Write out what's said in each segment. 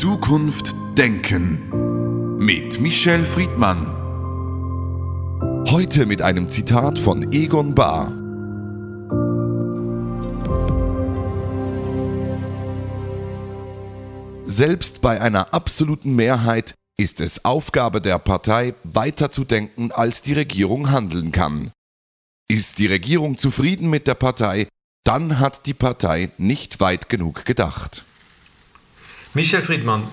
Zukunft denken mit Michel Friedmann. Heute mit einem Zitat von Egon Bahr. Selbst bei einer absoluten Mehrheit ist es Aufgabe der Partei, weiter zu denken, als die Regierung handeln kann. Ist die Regierung zufrieden mit der Partei, dann hat die Partei nicht weit genug gedacht. Michel Friedmann,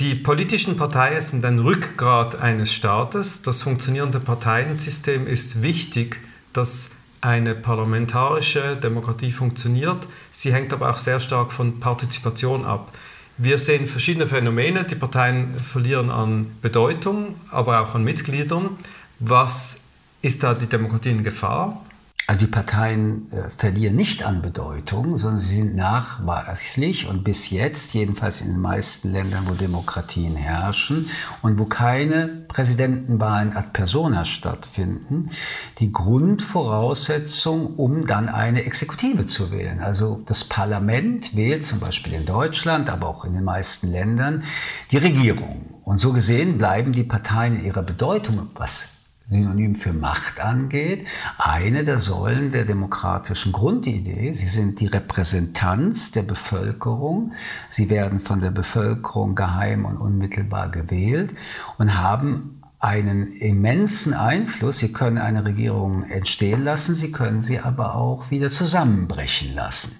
die politischen Parteien sind ein Rückgrat eines Staates. Das funktionierende Parteiensystem ist wichtig, dass eine parlamentarische Demokratie funktioniert. Sie hängt aber auch sehr stark von Partizipation ab. Wir sehen verschiedene Phänomene. Die Parteien verlieren an Bedeutung, aber auch an Mitgliedern. Was ist da die Demokratie in Gefahr? Also die Parteien äh, verlieren nicht an Bedeutung, sondern sie sind nachweislich und bis jetzt, jedenfalls in den meisten Ländern, wo Demokratien herrschen und wo keine Präsidentenwahlen ad persona stattfinden, die Grundvoraussetzung, um dann eine Exekutive zu wählen. Also das Parlament wählt zum Beispiel in Deutschland, aber auch in den meisten Ländern die Regierung. Und so gesehen bleiben die Parteien in ihrer Bedeutung, was Synonym für Macht angeht, eine der Säulen der demokratischen Grundidee. Sie sind die Repräsentanz der Bevölkerung. Sie werden von der Bevölkerung geheim und unmittelbar gewählt und haben einen immensen Einfluss. Sie können eine Regierung entstehen lassen, sie können sie aber auch wieder zusammenbrechen lassen.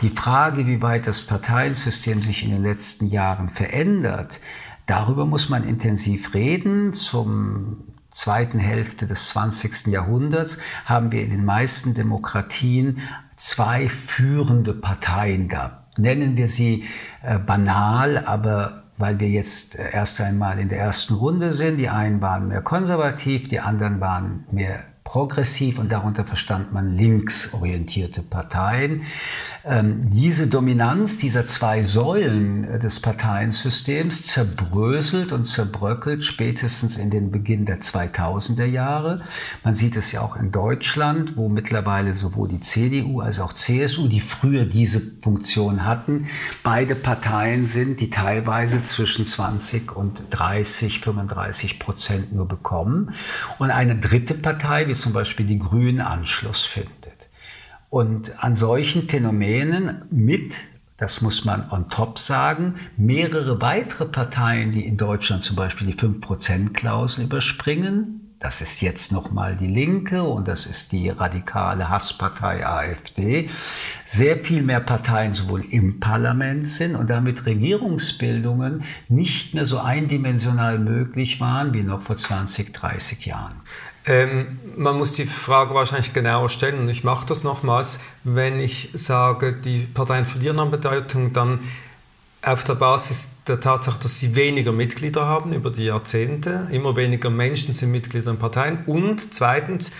Die Frage, wie weit das Parteiensystem sich in den letzten Jahren verändert, darüber muss man intensiv reden. Zum zweiten Hälfte des 20. Jahrhunderts haben wir in den meisten Demokratien zwei führende Parteien gehabt. Nennen wir sie äh, banal, aber weil wir jetzt erst einmal in der ersten Runde sind. Die einen waren mehr konservativ, die anderen waren mehr progressiv und darunter verstand man linksorientierte Parteien. Ähm, diese Dominanz dieser zwei Säulen äh, des Parteiensystems zerbröselt und zerbröckelt spätestens in den Beginn der 2000er Jahre. Man sieht es ja auch in Deutschland, wo mittlerweile sowohl die CDU als auch CSU, die früher diese Funktion hatten, beide Parteien sind, die teilweise zwischen 20 und 30, 35 Prozent nur bekommen. Und eine dritte Partei, wie zum Beispiel die Grünen, Anschluss findet. Und an solchen Phänomenen mit, das muss man on top sagen, mehrere weitere Parteien, die in Deutschland zum Beispiel die 5%-Klausel überspringen, das ist jetzt nochmal die Linke und das ist die radikale Hasspartei AfD. Sehr viel mehr Parteien sowohl im Parlament sind und damit Regierungsbildungen nicht mehr so eindimensional möglich waren wie noch vor 20, 30 Jahren. Ähm, man muss die Frage wahrscheinlich genauer stellen und ich mache das nochmals. Wenn ich sage, die Parteien verlieren an Bedeutung, dann auf der Basis der Tatsache, dass sie weniger Mitglieder haben über die Jahrzehnte, immer weniger Menschen sind Mitglieder in Parteien und zweitens,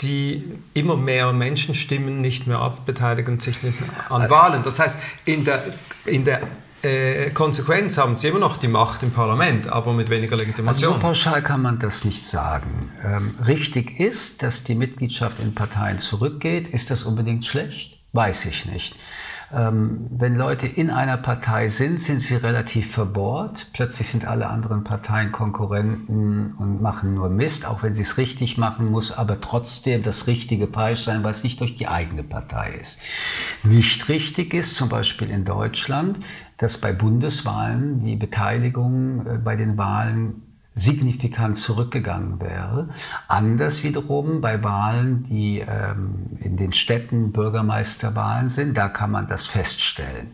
die immer mehr Menschen stimmen nicht mehr ab, beteiligen sich nicht mehr an äh, Wahlen. Das heißt, in der, in der äh, Konsequenz haben sie immer noch die Macht im Parlament, aber mit weniger Legitimation. Also so pauschal kann man das nicht sagen. Ähm, richtig ist, dass die Mitgliedschaft in Parteien zurückgeht. Ist das unbedingt schlecht? Weiß ich nicht. Ähm, wenn Leute in einer Partei sind, sind sie relativ verbohrt. Plötzlich sind alle anderen Parteien Konkurrenten und machen nur Mist, auch wenn sie es richtig machen muss, aber trotzdem das richtige sein, was nicht durch die eigene Partei ist. Nicht richtig ist zum Beispiel in Deutschland, dass bei Bundeswahlen die Beteiligung äh, bei den Wahlen signifikant zurückgegangen wäre. Anders wiederum bei Wahlen, die ähm, in den Städten Bürgermeisterwahlen sind, da kann man das feststellen.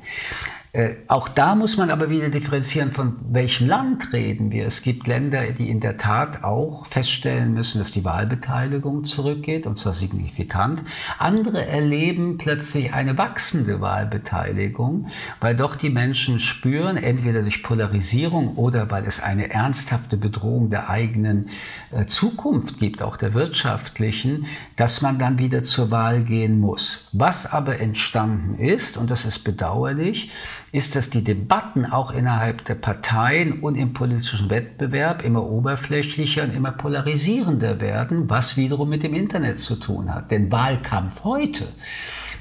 Äh, auch da muss man aber wieder differenzieren, von welchem Land reden wir. Es gibt Länder, die in der Tat auch feststellen müssen, dass die Wahlbeteiligung zurückgeht, und zwar signifikant. Andere erleben plötzlich eine wachsende Wahlbeteiligung, weil doch die Menschen spüren, entweder durch Polarisierung oder weil es eine ernsthafte Bedrohung der eigenen äh, Zukunft gibt, auch der wirtschaftlichen, dass man dann wieder zur Wahl gehen muss. Was aber entstanden ist, und das ist bedauerlich, ist, dass die Debatten auch innerhalb der Parteien und im politischen Wettbewerb immer oberflächlicher und immer polarisierender werden, was wiederum mit dem Internet zu tun hat. Denn Wahlkampf heute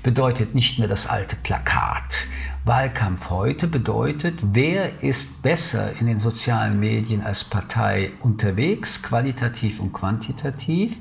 bedeutet nicht mehr das alte Plakat Wahlkampf heute bedeutet, wer ist besser in den sozialen Medien als Partei unterwegs, qualitativ und quantitativ,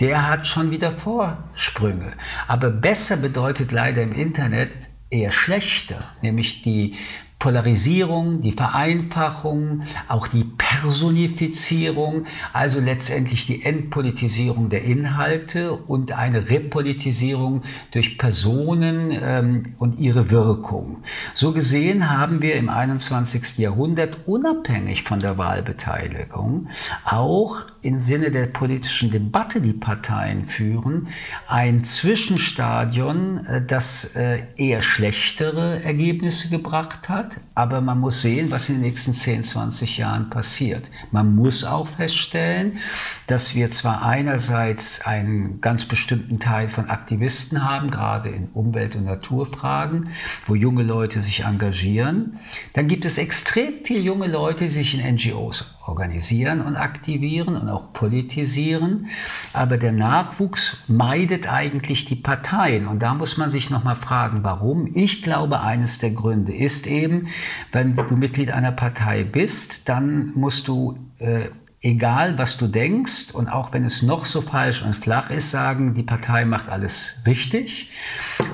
der hat schon wieder Vorsprünge. Aber besser bedeutet leider im Internet eher schlechter, nämlich die Polarisierung, die Vereinfachung, auch die Personifizierung, also letztendlich die Entpolitisierung der Inhalte und eine Repolitisierung durch Personen ähm, und ihre Wirkung. So gesehen haben wir im 21. Jahrhundert unabhängig von der Wahlbeteiligung auch im Sinne der politischen Debatte, die Parteien führen, ein Zwischenstadion, äh, das äh, eher schlechtere Ergebnisse gebracht hat aber man muss sehen, was in den nächsten 10, 20 Jahren passiert. Man muss auch feststellen, dass wir zwar einerseits einen ganz bestimmten Teil von Aktivisten haben, gerade in Umwelt- und Naturfragen, wo junge Leute sich engagieren. Dann gibt es extrem viele junge Leute, die sich in NGOs organisieren und aktivieren und auch politisieren. Aber der Nachwuchs meidet eigentlich die Parteien. Und da muss man sich nochmal fragen, warum. Ich glaube, eines der Gründe ist eben, wenn du Mitglied einer Partei bist, dann musst du äh, egal was du denkst und auch wenn es noch so falsch und flach ist, sagen, die Partei macht alles richtig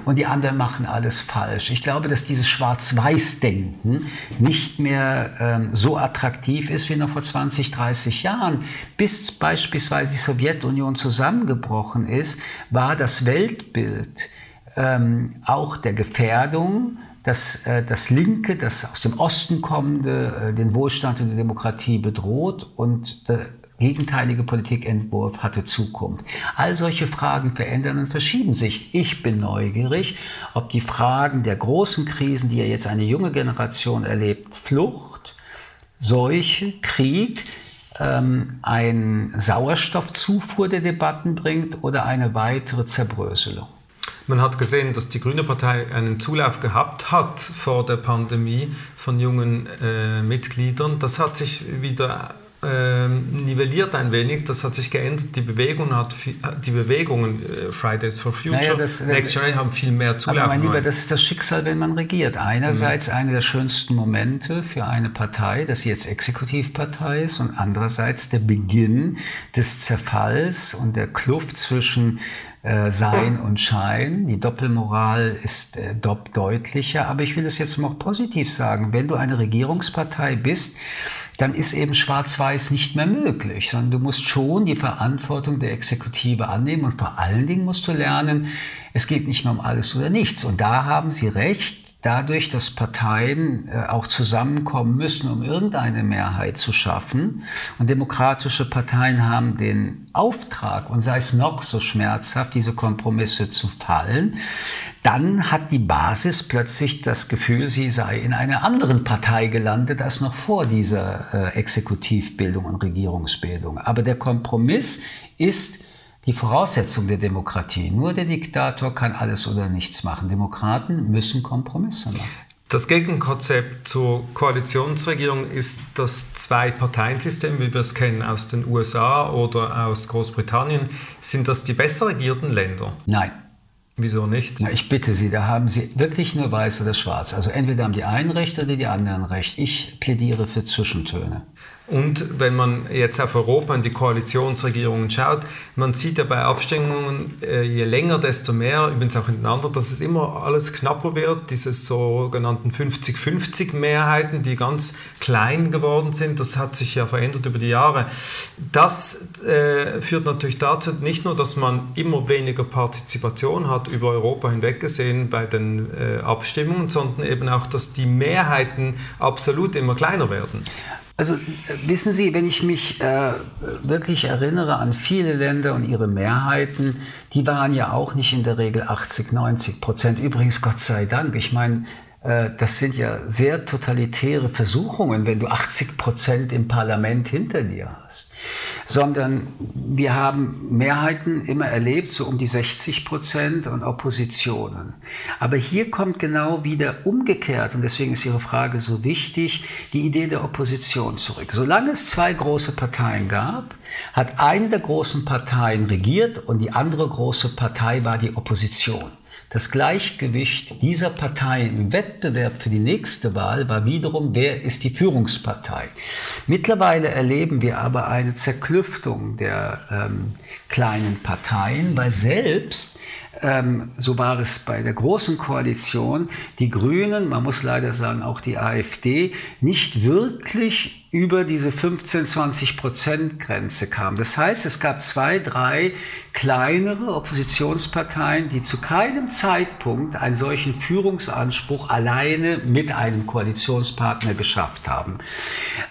und die anderen machen alles falsch. Ich glaube, dass dieses Schwarz-Weiß-Denken nicht mehr ähm, so attraktiv ist wie noch vor 20, 30 Jahren. Bis beispielsweise die Sowjetunion zusammengebrochen ist, war das Weltbild ähm, auch der Gefährdung dass äh, das Linke, das aus dem Osten kommende, äh, den Wohlstand und die Demokratie bedroht und der gegenteilige Politikentwurf hatte Zukunft. All solche Fragen verändern und verschieben sich. Ich bin neugierig, ob die Fragen der großen Krisen, die ja jetzt eine junge Generation erlebt, Flucht, Seuche, Krieg, ähm, ein Sauerstoffzufuhr der Debatten bringt oder eine weitere Zerbröselung. Man hat gesehen, dass die Grüne Partei einen Zulauf gehabt hat vor der Pandemie von jungen äh, Mitgliedern. Das hat sich wieder äh, nivelliert ein wenig, das hat sich geändert. Die Bewegung hat die Bewegungen äh, Fridays for Future, naja, das, Next Generation haben viel mehr Zulauf. Aber mein Lieber, das ist das Schicksal, wenn man regiert. Einerseits mhm. einer der schönsten Momente für eine Partei, dass sie jetzt Exekutivpartei ist, und andererseits der Beginn des Zerfalls und der Kluft zwischen äh, Sein und Schein. Die Doppelmoral ist äh, deutlicher, aber ich will es jetzt noch positiv sagen. Wenn du eine Regierungspartei bist, dann ist eben Schwarz-Weiß nicht mehr möglich, sondern du musst schon die Verantwortung der Exekutive annehmen und vor allen Dingen musst du lernen, es geht nicht mehr um alles oder nichts. Und da haben Sie recht, dadurch, dass Parteien äh, auch zusammenkommen müssen, um irgendeine Mehrheit zu schaffen. Und demokratische Parteien haben den Auftrag, und sei es noch so schmerzhaft, diese Kompromisse zu fallen, dann hat die Basis plötzlich das Gefühl, sie sei in einer anderen Partei gelandet als noch vor dieser äh, Exekutivbildung und Regierungsbildung. Aber der Kompromiss ist die Voraussetzung der Demokratie. Nur der Diktator kann alles oder nichts machen. Demokraten müssen Kompromisse machen. Das Gegenkonzept zur Koalitionsregierung ist das Zwei-Parteien-System, wie wir es kennen aus den USA oder aus Großbritannien. Sind das die besser regierten Länder? Nein. Wieso nicht? Na, ich bitte Sie, da haben Sie wirklich nur weiß oder schwarz. Also entweder haben die einen recht oder die anderen recht. Ich plädiere für Zwischentöne. Und wenn man jetzt auf Europa und die Koalitionsregierungen schaut, man sieht ja bei Abstimmungen, äh, je länger, desto mehr, übrigens auch hintereinander, dass es immer alles knapper wird, diese sogenannten 50-50 Mehrheiten, die ganz klein geworden sind, das hat sich ja verändert über die Jahre. Das äh, führt natürlich dazu, nicht nur, dass man immer weniger Partizipation hat, über Europa hinweg gesehen bei den äh, Abstimmungen, sondern eben auch, dass die Mehrheiten absolut immer kleiner werden. Also äh, wissen Sie, wenn ich mich äh, wirklich erinnere an viele Länder und ihre Mehrheiten, die waren ja auch nicht in der Regel 80, 90 Prozent. Übrigens, Gott sei Dank. Ich meine, das sind ja sehr totalitäre Versuchungen, wenn du 80 Prozent im Parlament hinter dir hast. Sondern wir haben Mehrheiten immer erlebt, so um die 60 Prozent und Oppositionen. Aber hier kommt genau wieder umgekehrt, und deswegen ist Ihre Frage so wichtig, die Idee der Opposition zurück. Solange es zwei große Parteien gab, hat eine der großen Parteien regiert und die andere große Partei war die Opposition. Das Gleichgewicht dieser Parteien im Wettbewerb für die nächste Wahl war wiederum, wer ist die Führungspartei. Mittlerweile erleben wir aber eine Zerklüftung der ähm, kleinen Parteien, weil selbst ähm, so war es bei der Großen Koalition, die Grünen, man muss leider sagen auch die AfD, nicht wirklich über diese 15, 20 Prozent Grenze kam. Das heißt, es gab zwei, drei kleinere Oppositionsparteien, die zu keinem Zeitpunkt einen solchen Führungsanspruch alleine mit einem Koalitionspartner geschafft haben.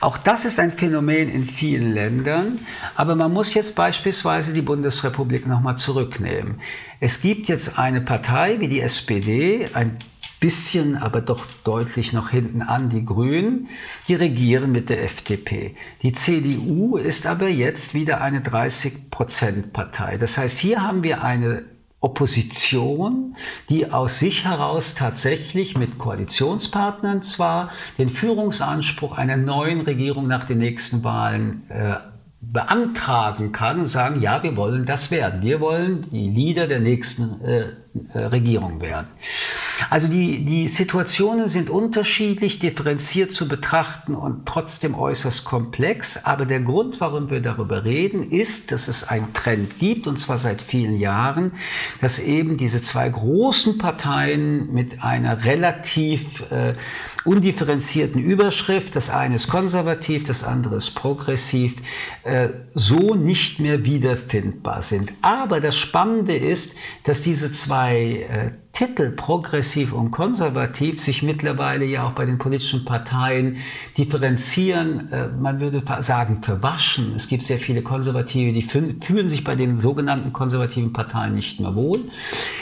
Auch das ist ein Phänomen in vielen Ländern, aber man muss jetzt beispielsweise die Bundesrepublik nochmal zurücknehmen. Es gibt jetzt eine Partei wie die SPD, ein bisschen, aber doch deutlich noch hinten an die Grünen, die regieren mit der FDP. Die CDU ist aber jetzt wieder eine 30-Prozent-Partei. Das heißt, hier haben wir eine Opposition, die aus sich heraus tatsächlich mit Koalitionspartnern zwar den Führungsanspruch einer neuen Regierung nach den nächsten Wahlen äh, beantragen kann und sagen, ja, wir wollen das werden. Wir wollen die Leader der nächsten äh, äh, Regierung werden. Also die, die Situationen sind unterschiedlich, differenziert zu betrachten und trotzdem äußerst komplex. Aber der Grund, warum wir darüber reden, ist, dass es einen Trend gibt, und zwar seit vielen Jahren, dass eben diese zwei großen Parteien mit einer relativ äh, undifferenzierten Überschrift, das eine ist konservativ, das andere ist progressiv, äh, so nicht mehr wiederfindbar sind. Aber das Spannende ist, dass diese zwei äh, Titel progressiv und konservativ sich mittlerweile ja auch bei den politischen Parteien differenzieren, äh, man würde sagen, verwaschen. Es gibt sehr viele Konservative, die fühlen sich bei den sogenannten konservativen Parteien nicht mehr wohl.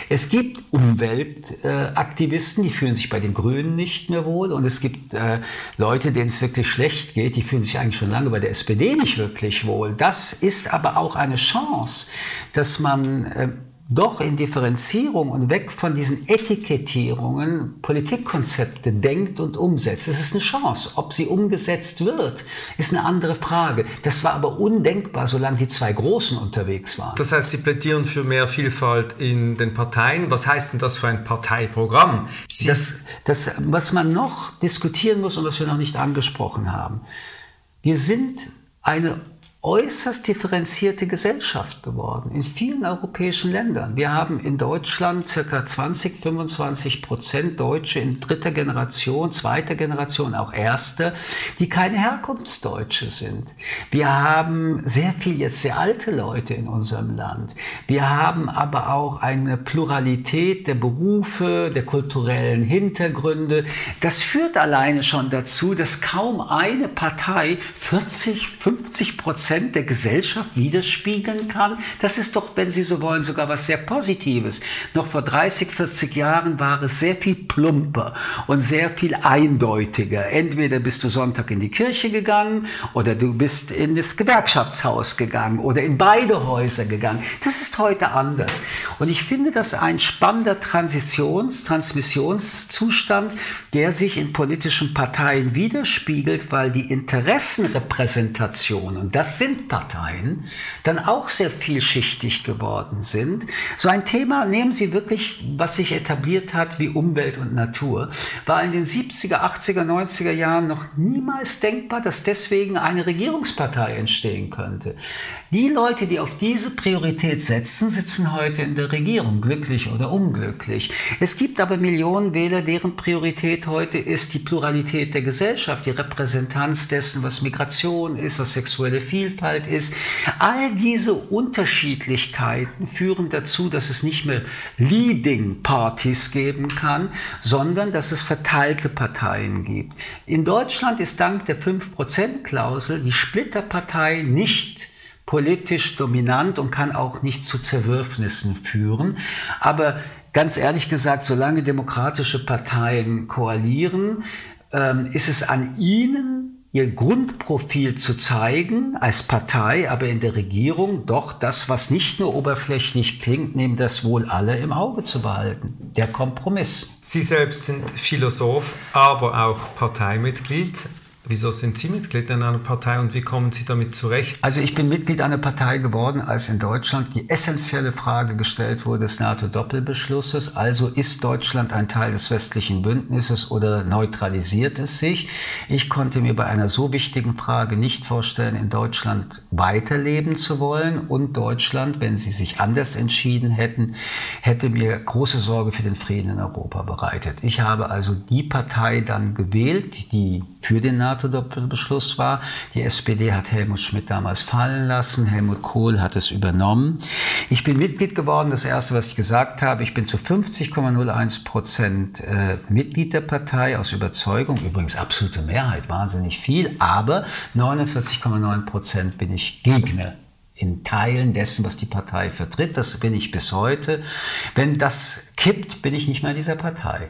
Es gibt Umweltaktivisten, die fühlen sich bei den Grünen nicht mehr wohl. Und es gibt äh, Leute, denen es wirklich schlecht geht, die fühlen sich eigentlich schon lange bei der SPD nicht wirklich wohl. Das ist aber auch eine Chance, dass man äh, doch in Differenzierung und weg von diesen Etikettierungen Politikkonzepte denkt und umsetzt. Es ist eine Chance. Ob sie umgesetzt wird, ist eine andere Frage. Das war aber undenkbar, solange die zwei Großen unterwegs waren. Das heißt, Sie plädieren für mehr Vielfalt in den Parteien. Was heißt denn das für ein Parteiprogramm? Das, das, was man noch diskutieren muss und was wir noch nicht angesprochen haben. Wir sind eine äußerst differenzierte Gesellschaft geworden in vielen europäischen Ländern. Wir haben in Deutschland circa 20, 25 Prozent Deutsche in dritter Generation, zweiter Generation, auch erste, die keine Herkunftsdeutsche sind. Wir haben sehr viel jetzt sehr alte Leute in unserem Land. Wir haben aber auch eine Pluralität der Berufe, der kulturellen Hintergründe. Das führt alleine schon dazu, dass kaum eine Partei 40, 50 Prozent Prozent der Gesellschaft widerspiegeln kann, das ist doch, wenn Sie so wollen, sogar was sehr Positives. Noch vor 30, 40 Jahren war es sehr viel plumper und sehr viel eindeutiger. Entweder bist du Sonntag in die Kirche gegangen oder du bist in das Gewerkschaftshaus gegangen oder in beide Häuser gegangen. Das ist heute anders. Und ich finde das ein spannender Transitions-, Transmissionszustand, der sich in politischen Parteien widerspiegelt, weil die Interessenrepräsentation, und das sind Parteien dann auch sehr vielschichtig geworden sind. So ein Thema, nehmen Sie wirklich, was sich etabliert hat wie Umwelt und Natur, war in den 70er, 80er, 90er Jahren noch niemals denkbar, dass deswegen eine Regierungspartei entstehen könnte. Die Leute, die auf diese Priorität setzen, sitzen heute in der Regierung, glücklich oder unglücklich. Es gibt aber Millionen Wähler, deren Priorität heute ist die Pluralität der Gesellschaft, die Repräsentanz dessen, was Migration ist, was sexuelle Vielfalt ist. All diese Unterschiedlichkeiten führen dazu, dass es nicht mehr Leading Parties geben kann, sondern dass es verteilte Parteien gibt. In Deutschland ist dank der 5%-Klausel die Splitterpartei nicht politisch dominant und kann auch nicht zu Zerwürfnissen führen. Aber ganz ehrlich gesagt, solange demokratische Parteien koalieren, ähm, ist es an ihnen, ihr Grundprofil zu zeigen als Partei, aber in der Regierung doch das, was nicht nur oberflächlich klingt, nämlich das wohl alle im Auge zu behalten. Der Kompromiss. Sie selbst sind Philosoph, aber auch Parteimitglied. Wieso sind Sie Mitglied in einer Partei und wie kommen Sie damit zurecht? Also ich bin Mitglied einer Partei geworden, als in Deutschland die essentielle Frage gestellt wurde des NATO-Doppelbeschlusses. Also ist Deutschland ein Teil des westlichen Bündnisses oder neutralisiert es sich? Ich konnte mir bei einer so wichtigen Frage nicht vorstellen, in Deutschland weiterleben zu wollen. Und Deutschland, wenn sie sich anders entschieden hätten, hätte mir große Sorge für den Frieden in Europa bereitet. Ich habe also die Partei dann gewählt, die für den NATO-Doppelbeschluss war. Die SPD hat Helmut Schmidt damals fallen lassen, Helmut Kohl hat es übernommen. Ich bin Mitglied geworden, das Erste, was ich gesagt habe, ich bin zu 50,01 Prozent äh, Mitglied der Partei aus Überzeugung, übrigens absolute Mehrheit, wahnsinnig viel, aber 49,9 Prozent bin ich Gegner in Teilen dessen, was die Partei vertritt. Das bin ich bis heute. Wenn das kippt, bin ich nicht mehr in dieser Partei.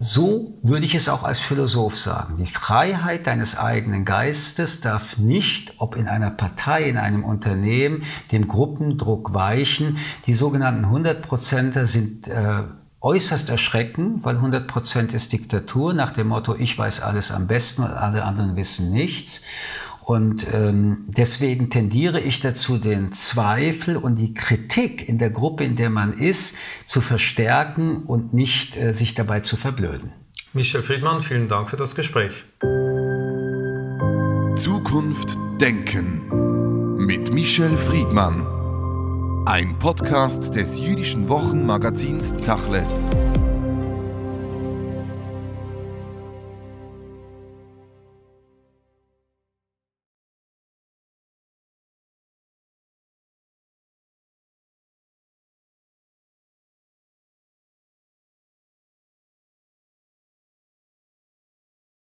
So würde ich es auch als Philosoph sagen. Die Freiheit deines eigenen Geistes darf nicht, ob in einer Partei, in einem Unternehmen, dem Gruppendruck weichen. Die sogenannten 100% sind äh, äußerst erschreckend, weil 100% ist Diktatur nach dem Motto, ich weiß alles am besten und alle anderen wissen nichts. Und ähm, deswegen tendiere ich dazu, den Zweifel und die Kritik in der Gruppe, in der man ist, zu verstärken und nicht äh, sich dabei zu verblöden. Michel Friedmann, vielen Dank für das Gespräch. Zukunft Denken mit Michel Friedmann. Ein Podcast des jüdischen Wochenmagazins Tachles.